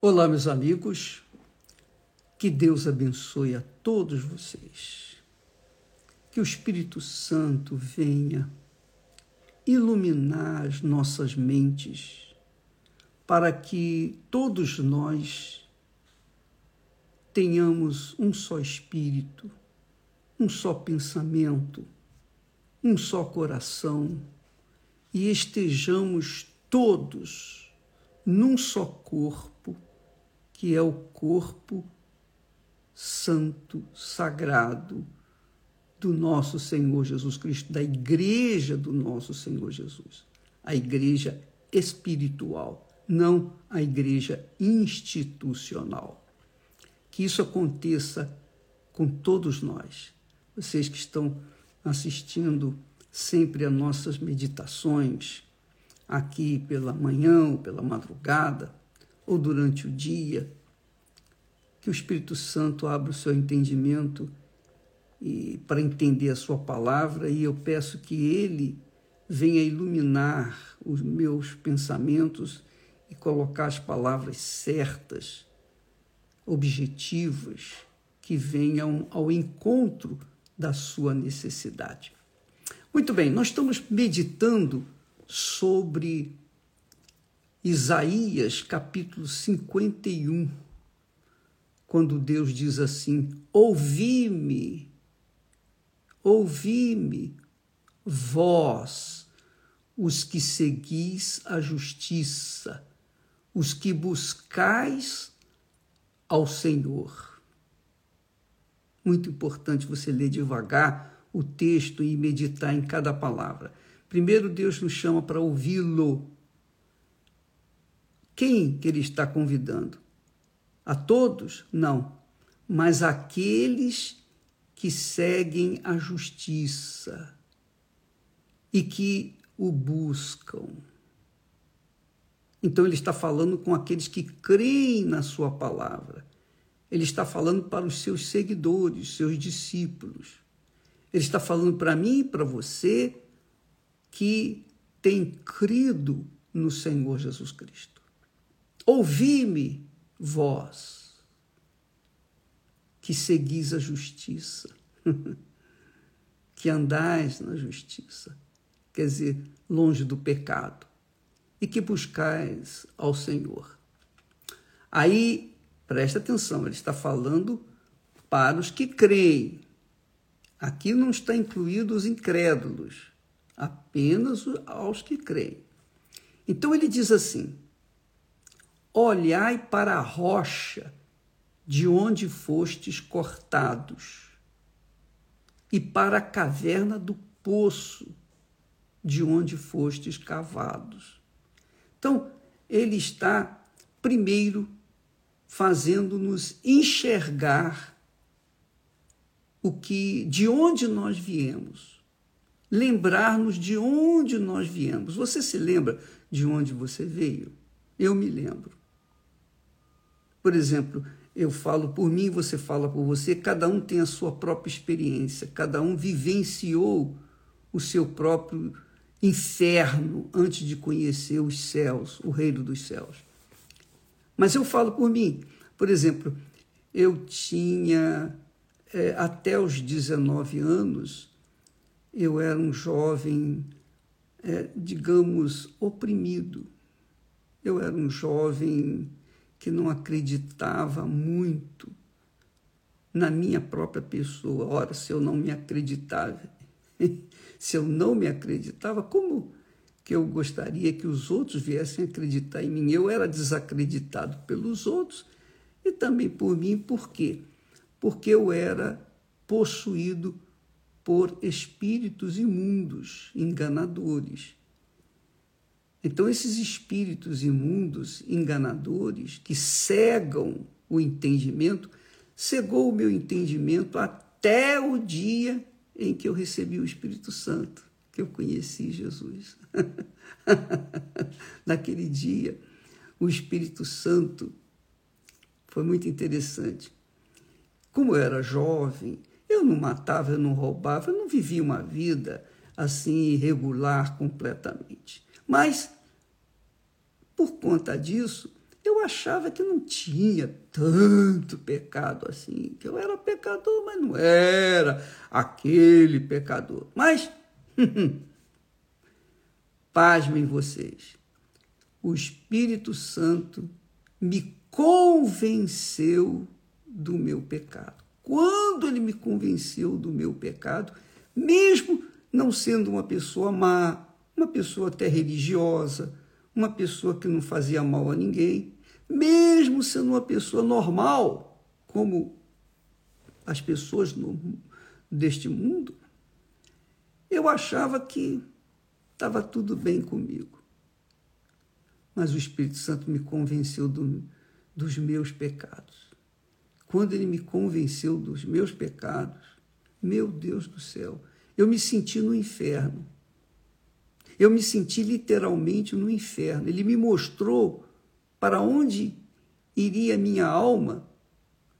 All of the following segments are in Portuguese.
Olá, meus amigos. Que Deus abençoe a todos vocês. Que o Espírito Santo venha iluminar as nossas mentes para que todos nós tenhamos um só espírito, um só pensamento, um só coração e estejamos todos num só corpo que é o corpo santo, sagrado do nosso Senhor Jesus Cristo, da igreja do nosso Senhor Jesus, a igreja espiritual, não a igreja institucional. Que isso aconteça com todos nós, vocês que estão assistindo sempre a nossas meditações, aqui pela manhã ou pela madrugada, ou durante o dia, que o Espírito Santo abra o seu entendimento e para entender a sua palavra e eu peço que ele venha iluminar os meus pensamentos e colocar as palavras certas, objetivas, que venham ao encontro da sua necessidade. Muito bem, nós estamos meditando sobre Isaías capítulo 51, quando Deus diz assim: Ouvi-me, ouvi-me, vós, os que seguis a justiça, os que buscais ao Senhor. Muito importante você ler devagar o texto e meditar em cada palavra. Primeiro, Deus nos chama para ouvi-lo quem que ele está convidando? A todos? Não. Mas aqueles que seguem a justiça e que o buscam. Então ele está falando com aqueles que creem na sua palavra. Ele está falando para os seus seguidores, seus discípulos. Ele está falando para mim e para você que tem crido no Senhor Jesus Cristo. Ouvi-me, vós, que seguis a justiça, que andais na justiça, quer dizer, longe do pecado, e que buscais ao Senhor. Aí, presta atenção, ele está falando para os que creem. Aqui não está incluído os incrédulos, apenas aos que creem. Então ele diz assim: Olhai para a rocha de onde fostes cortados, e para a caverna do poço de onde fostes cavados. Então, ele está, primeiro, fazendo-nos enxergar o que, de onde nós viemos, lembrar-nos de onde nós viemos. Você se lembra de onde você veio? Eu me lembro. Por exemplo, eu falo por mim, você fala por você, cada um tem a sua própria experiência, cada um vivenciou o seu próprio inferno antes de conhecer os céus, o reino dos céus. Mas eu falo por mim. Por exemplo, eu tinha, é, até os 19 anos, eu era um jovem, é, digamos, oprimido. Eu era um jovem que não acreditava muito na minha própria pessoa. Ora, se eu não me acreditava, se eu não me acreditava, como que eu gostaria que os outros viessem acreditar em mim? Eu era desacreditado pelos outros e também por mim, por quê? Porque eu era possuído por espíritos imundos, enganadores. Então, esses espíritos imundos, enganadores, que cegam o entendimento, cegou o meu entendimento até o dia em que eu recebi o Espírito Santo, que eu conheci Jesus. Naquele dia, o Espírito Santo foi muito interessante. Como eu era jovem, eu não matava, eu não roubava, eu não vivia uma vida assim irregular completamente. Mas, por conta disso, eu achava que não tinha tanto pecado assim, que eu era pecador, mas não era aquele pecador. Mas, pasmem vocês, o Espírito Santo me convenceu do meu pecado. Quando ele me convenceu do meu pecado, mesmo não sendo uma pessoa má, uma pessoa até religiosa, uma pessoa que não fazia mal a ninguém, mesmo sendo uma pessoa normal, como as pessoas no, deste mundo, eu achava que estava tudo bem comigo. Mas o Espírito Santo me convenceu do, dos meus pecados. Quando ele me convenceu dos meus pecados, meu Deus do céu, eu me senti no inferno. Eu me senti literalmente no inferno. Ele me mostrou para onde iria minha alma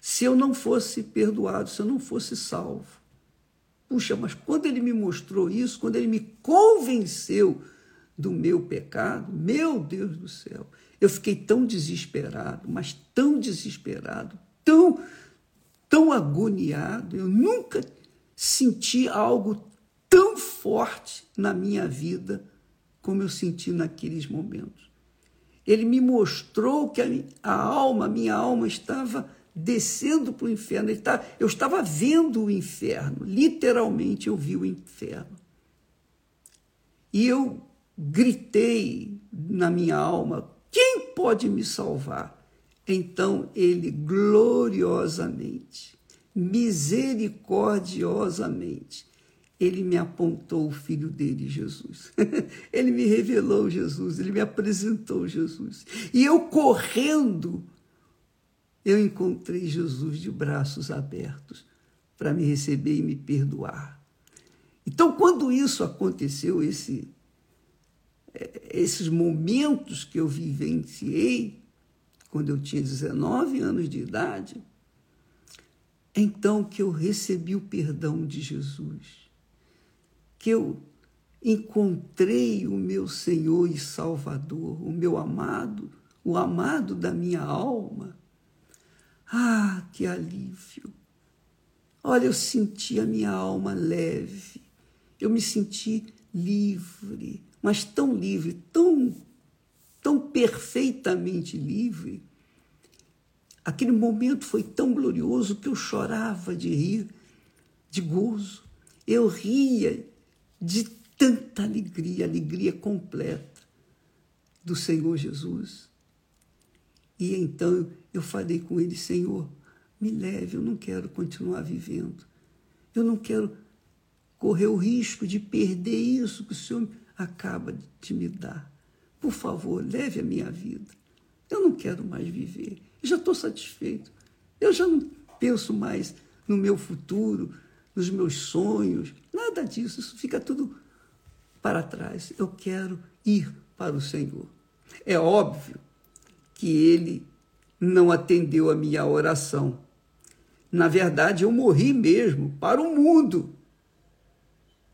se eu não fosse perdoado, se eu não fosse salvo? Puxa, mas quando ele me mostrou isso, quando ele me convenceu do meu pecado, meu Deus do céu, eu fiquei tão desesperado, mas tão desesperado, tão, tão agoniado. Eu nunca senti algo tão forte na minha vida como eu senti naqueles momentos. Ele me mostrou que a, a alma, a minha alma estava descendo para o inferno. Tá, eu estava vendo o inferno, literalmente eu vi o inferno. E eu gritei na minha alma: quem pode me salvar? Então ele gloriosamente, misericordiosamente, ele me apontou o filho dele, Jesus. ele me revelou Jesus, ele me apresentou Jesus. E eu correndo, eu encontrei Jesus de braços abertos para me receber e me perdoar. Então, quando isso aconteceu, esse, é, esses momentos que eu vivenciei, quando eu tinha 19 anos de idade, então que eu recebi o perdão de Jesus que eu encontrei o meu Senhor e Salvador, o meu amado, o amado da minha alma. Ah, que alívio! Olha, eu senti a minha alma leve, eu me senti livre, mas tão livre, tão, tão perfeitamente livre. Aquele momento foi tão glorioso que eu chorava de rir, de gozo. Eu ria de tanta alegria, alegria completa do Senhor Jesus. E então eu falei com ele, Senhor, me leve, eu não quero continuar vivendo. Eu não quero correr o risco de perder isso que o Senhor acaba de me dar. Por favor, leve a minha vida. Eu não quero mais viver. Eu já estou satisfeito. Eu já não penso mais no meu futuro, nos meus sonhos, nada disso, isso fica tudo para trás. Eu quero ir para o Senhor. É óbvio que ele não atendeu a minha oração. Na verdade, eu morri mesmo para o mundo.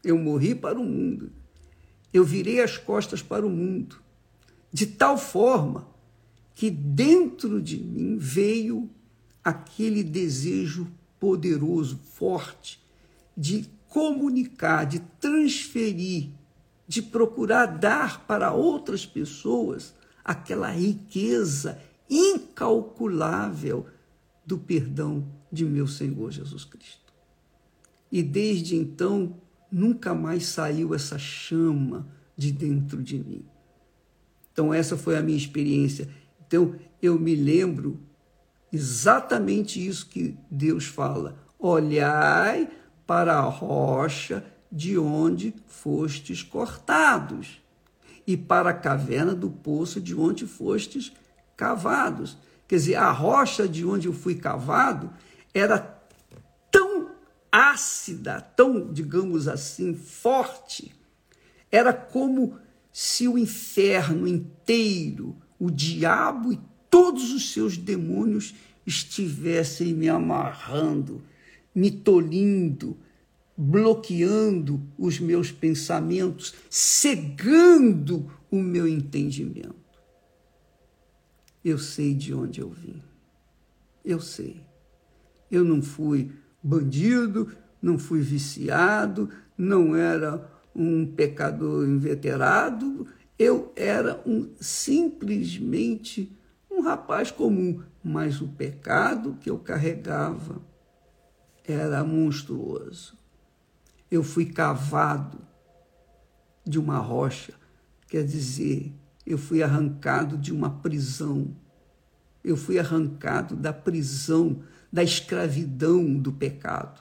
Eu morri para o mundo. Eu virei as costas para o mundo, de tal forma que dentro de mim veio aquele desejo poderoso, forte, de comunicar, de transferir, de procurar dar para outras pessoas aquela riqueza incalculável do perdão de meu Senhor Jesus Cristo. E desde então, nunca mais saiu essa chama de dentro de mim. Então, essa foi a minha experiência. Então, eu me lembro exatamente isso que Deus fala: olhai para a rocha de onde fostes cortados, e para a caverna do poço de onde fostes cavados. Quer dizer, a rocha de onde eu fui cavado era tão ácida, tão, digamos assim, forte, era como se o inferno inteiro, o diabo e todos os seus demônios estivessem me amarrando me tolindo, bloqueando os meus pensamentos, cegando o meu entendimento. eu sei de onde eu vim. Eu sei. Eu não fui bandido, não fui viciado, não era um pecador inveterado, eu era um simplesmente um rapaz comum, mas o pecado que eu carregava era monstruoso. Eu fui cavado de uma rocha, quer dizer, eu fui arrancado de uma prisão. Eu fui arrancado da prisão, da escravidão do pecado.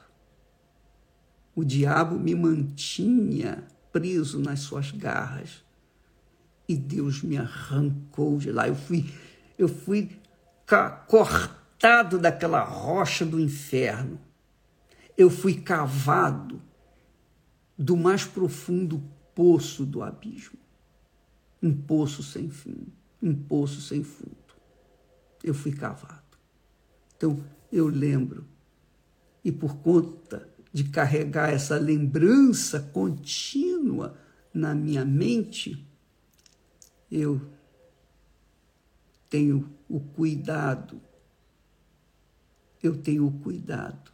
O diabo me mantinha preso nas suas garras e Deus me arrancou de lá. Eu fui, eu fui cortado daquela rocha do inferno. Eu fui cavado do mais profundo poço do abismo. Um poço sem fim, um poço sem fundo. Eu fui cavado. Então, eu lembro, e por conta de carregar essa lembrança contínua na minha mente, eu tenho o cuidado, eu tenho o cuidado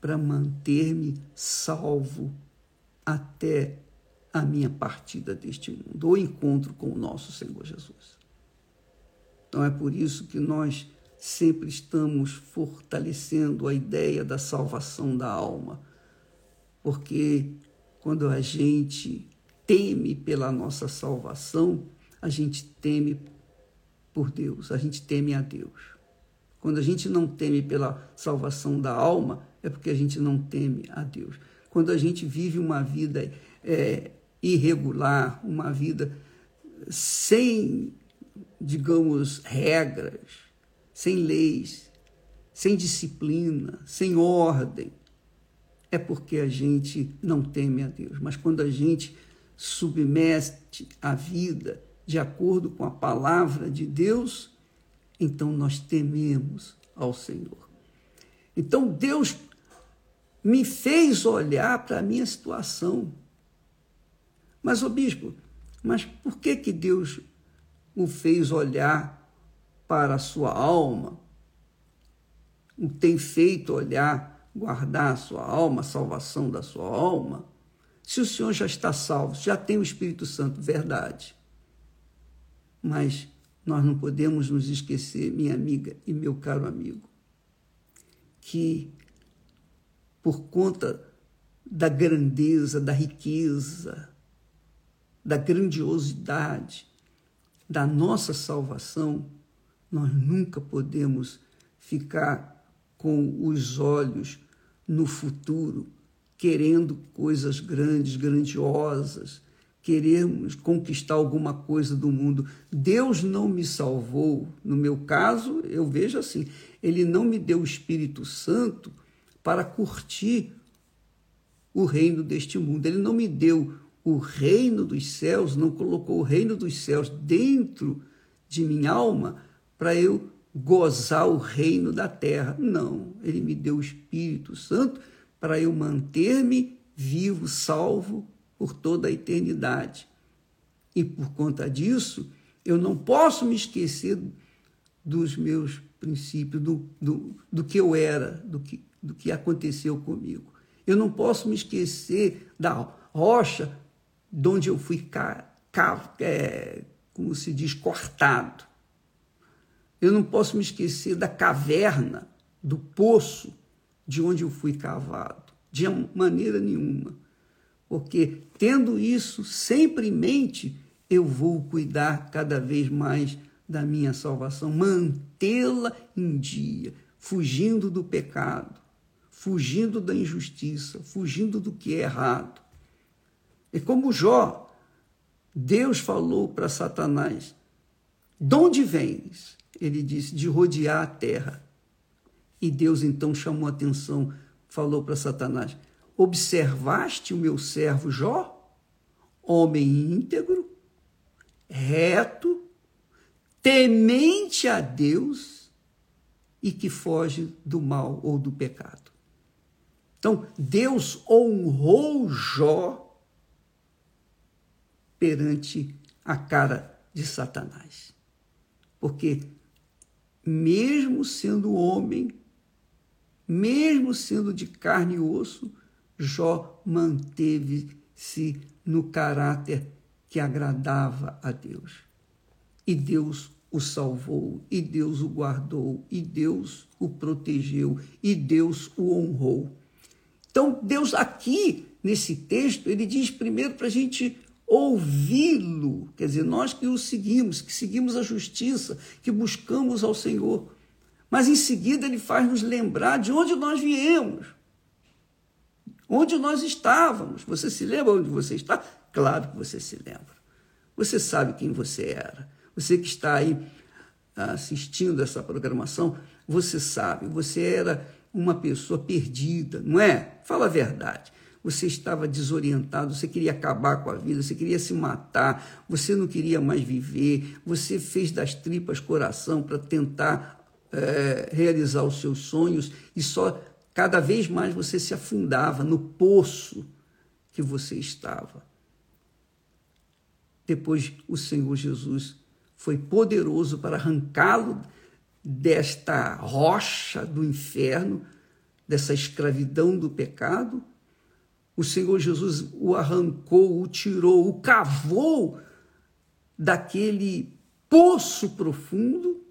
para manter-me salvo até a minha partida deste mundo, ou encontro com o nosso Senhor Jesus. Então é por isso que nós sempre estamos fortalecendo a ideia da salvação da alma, porque quando a gente teme pela nossa salvação, a gente teme por Deus, a gente teme a Deus. Quando a gente não teme pela salvação da alma, é porque a gente não teme a Deus. Quando a gente vive uma vida é, irregular, uma vida sem, digamos, regras, sem leis, sem disciplina, sem ordem, é porque a gente não teme a Deus. Mas quando a gente submete a vida de acordo com a palavra de Deus, então nós tememos ao Senhor. Então Deus me fez olhar para a minha situação. Mas, o bispo, mas por que, que Deus o fez olhar para a sua alma? O tem feito olhar, guardar a sua alma, a salvação da sua alma? Se o Senhor já está salvo, já tem o Espírito Santo, verdade. Mas nós não podemos nos esquecer, minha amiga e meu caro amigo, que por conta da grandeza, da riqueza, da grandiosidade da nossa salvação, nós nunca podemos ficar com os olhos no futuro, querendo coisas grandes, grandiosas, queremos conquistar alguma coisa do mundo. Deus não me salvou. No meu caso, eu vejo assim: Ele não me deu o Espírito Santo para curtir o reino deste mundo. Ele não me deu o reino dos céus, não colocou o reino dos céus dentro de minha alma para eu gozar o reino da terra. Não, ele me deu o Espírito Santo para eu manter-me vivo, salvo por toda a eternidade. E por conta disso, eu não posso me esquecer dos meus princípios, do, do, do que eu era, do que, do que aconteceu comigo. Eu não posso me esquecer da rocha de onde eu fui, ca, ca, é, como se diz, cortado. Eu não posso me esquecer da caverna, do poço de onde eu fui cavado, de maneira nenhuma porque tendo isso sempre em mente, eu vou cuidar cada vez mais da minha salvação, mantê-la em dia, fugindo do pecado, fugindo da injustiça, fugindo do que é errado. E como Jó, Deus falou para Satanás: De onde vens? Ele disse: De rodear a terra. E Deus então chamou a atenção, falou para Satanás: Observaste o meu servo Jó, homem íntegro, reto, temente a Deus e que foge do mal ou do pecado. Então, Deus honrou Jó perante a cara de Satanás. Porque mesmo sendo homem, mesmo sendo de carne e osso, Jó manteve-se no caráter que agradava a Deus. E Deus o salvou, e Deus o guardou, e Deus o protegeu, e Deus o honrou. Então, Deus aqui, nesse texto, ele diz primeiro para a gente ouvi-lo, quer dizer, nós que o seguimos, que seguimos a justiça, que buscamos ao Senhor. Mas em seguida ele faz nos lembrar de onde nós viemos, onde nós estávamos. Você se lembra onde você está? Claro que você se lembra. Você sabe quem você era. Você que está aí assistindo essa programação, você sabe, você era uma pessoa perdida, não é? Fala a verdade você estava desorientado, você queria acabar com a vida, você queria se matar, você não queria mais viver, você fez das tripas coração para tentar é, realizar os seus sonhos e só cada vez mais você se afundava no poço que você estava. Depois o Senhor Jesus foi poderoso para arrancá-lo desta rocha do inferno, dessa escravidão do pecado o Senhor Jesus o arrancou, o tirou, o cavou daquele poço profundo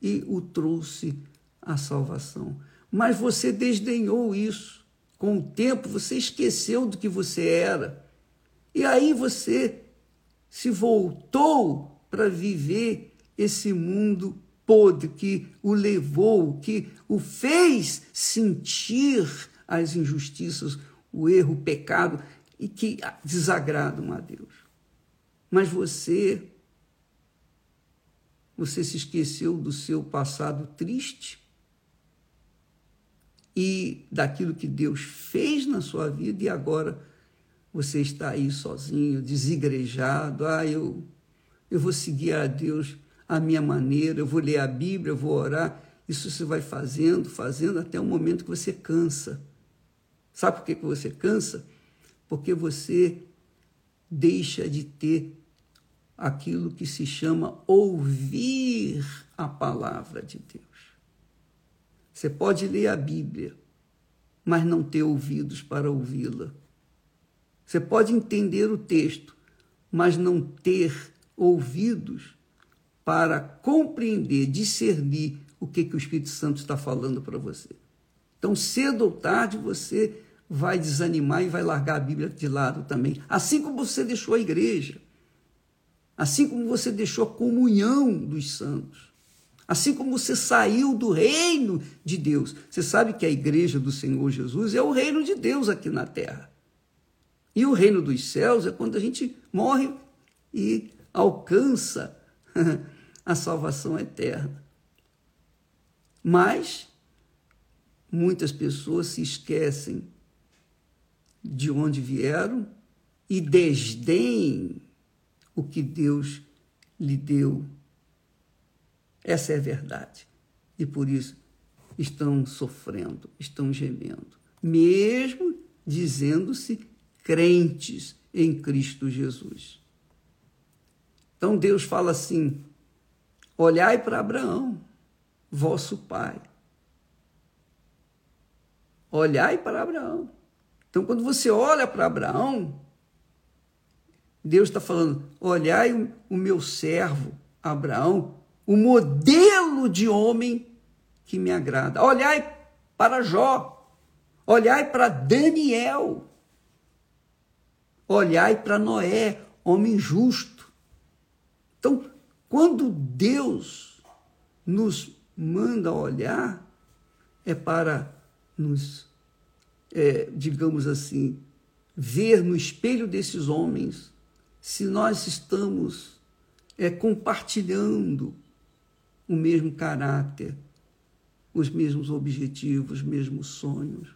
e o trouxe à salvação. Mas você desdenhou isso. Com o tempo, você esqueceu do que você era. E aí você se voltou para viver esse mundo podre que o levou, que o fez sentir as injustiças, o erro, o pecado e que desagradam a Deus. Mas você você se esqueceu do seu passado triste e daquilo que Deus fez na sua vida e agora você está aí sozinho, desigrejado. Ah, eu eu vou seguir a Deus a minha maneira, eu vou ler a Bíblia, eu vou orar. Isso você vai fazendo, fazendo até o momento que você cansa. Sabe por que você cansa? Porque você deixa de ter aquilo que se chama ouvir a palavra de Deus. Você pode ler a Bíblia, mas não ter ouvidos para ouvi-la. Você pode entender o texto, mas não ter ouvidos para compreender, discernir o que, que o Espírito Santo está falando para você. Então, cedo ou tarde, você vai desanimar e vai largar a Bíblia de lado também. Assim como você deixou a igreja, assim como você deixou a comunhão dos santos, assim como você saiu do reino de Deus. Você sabe que a igreja do Senhor Jesus é o reino de Deus aqui na terra. E o reino dos céus é quando a gente morre e alcança a salvação eterna. Mas muitas pessoas se esquecem de onde vieram e desdém o que Deus lhe deu. Essa é a verdade. E por isso estão sofrendo, estão gemendo, mesmo dizendo-se crentes em Cristo Jesus. Então Deus fala assim: olhai para Abraão, vosso pai. Olhai para Abraão. Então, quando você olha para Abraão, Deus está falando: olhai o meu servo Abraão, o modelo de homem que me agrada. Olhai para Jó, olhai para Daniel, olhai para Noé, homem justo. Então, quando Deus nos manda olhar, é para nos é, digamos assim, ver no espelho desses homens se nós estamos é, compartilhando o mesmo caráter, os mesmos objetivos, os mesmos sonhos.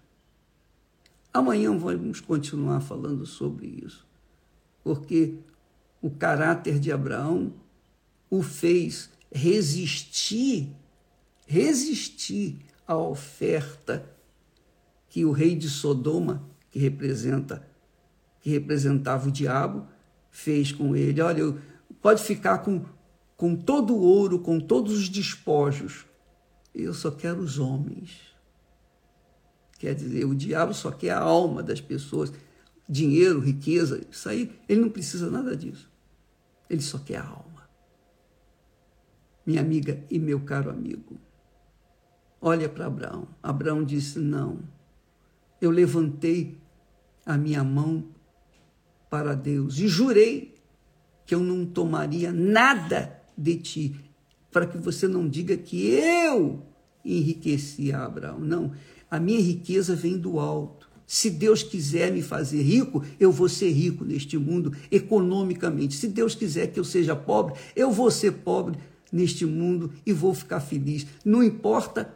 Amanhã vamos continuar falando sobre isso, porque o caráter de Abraão o fez resistir, resistir à oferta que o rei de Sodoma, que representa que representava o diabo, fez com ele. Olha, pode ficar com, com todo o ouro, com todos os despojos. Eu só quero os homens. Quer dizer, o diabo só quer a alma das pessoas. Dinheiro, riqueza, isso aí, ele não precisa nada disso. Ele só quer a alma. Minha amiga e meu caro amigo, olha para Abraão. Abraão disse: Não, eu levantei a minha mão para Deus e jurei que eu não tomaria nada de ti, para que você não diga que eu enriqueci a Abraão. Não, a minha riqueza vem do alto. Se Deus quiser me fazer rico, eu vou ser rico neste mundo economicamente. Se Deus quiser que eu seja pobre, eu vou ser pobre neste mundo e vou ficar feliz. Não importa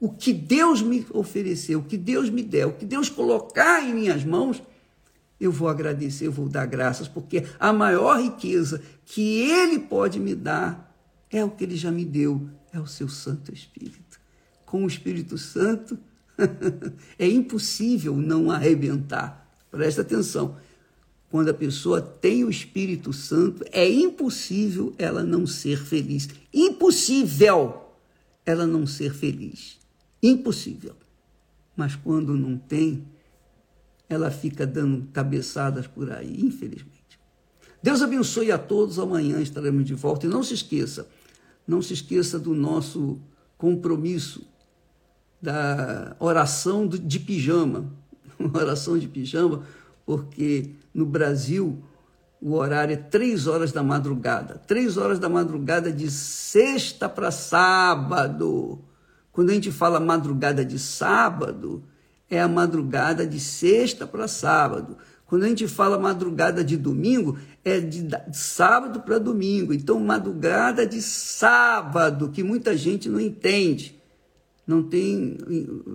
o que Deus me ofereceu, o que Deus me der, o que Deus colocar em minhas mãos, eu vou agradecer, eu vou dar graças, porque a maior riqueza que Ele pode me dar é o que Ele já me deu, é o seu Santo Espírito. Com o Espírito Santo, é impossível não arrebentar. Presta atenção. Quando a pessoa tem o Espírito Santo, é impossível ela não ser feliz. Impossível ela não ser feliz. Impossível. Mas quando não tem, ela fica dando cabeçadas por aí, infelizmente. Deus abençoe a todos. Amanhã estaremos de volta. E não se esqueça, não se esqueça do nosso compromisso da oração de pijama. oração de pijama, porque no Brasil o horário é três horas da madrugada. Três horas da madrugada de sexta para sábado. Quando a gente fala madrugada de sábado, é a madrugada de sexta para sábado. Quando a gente fala madrugada de domingo, é de, sábado para domingo. Então, madrugada de sábado, que muita gente não entende, não tem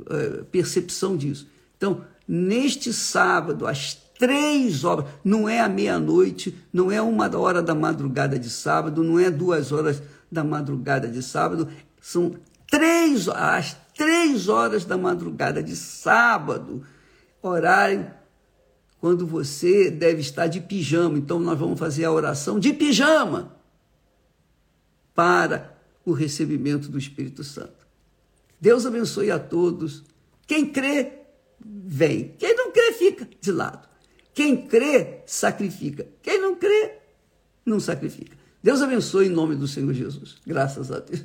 é, percepção disso. Então, neste sábado, às três horas, não é a meia-noite, não é uma hora da madrugada de sábado, não é duas horas da madrugada de sábado, são três às três horas da madrugada de sábado, horário quando você deve estar de pijama. Então, nós vamos fazer a oração de pijama para o recebimento do Espírito Santo. Deus abençoe a todos. Quem crê, vem. Quem não crê, fica de lado. Quem crê, sacrifica. Quem não crê, não sacrifica. Deus abençoe em nome do Senhor Jesus. Graças a Deus.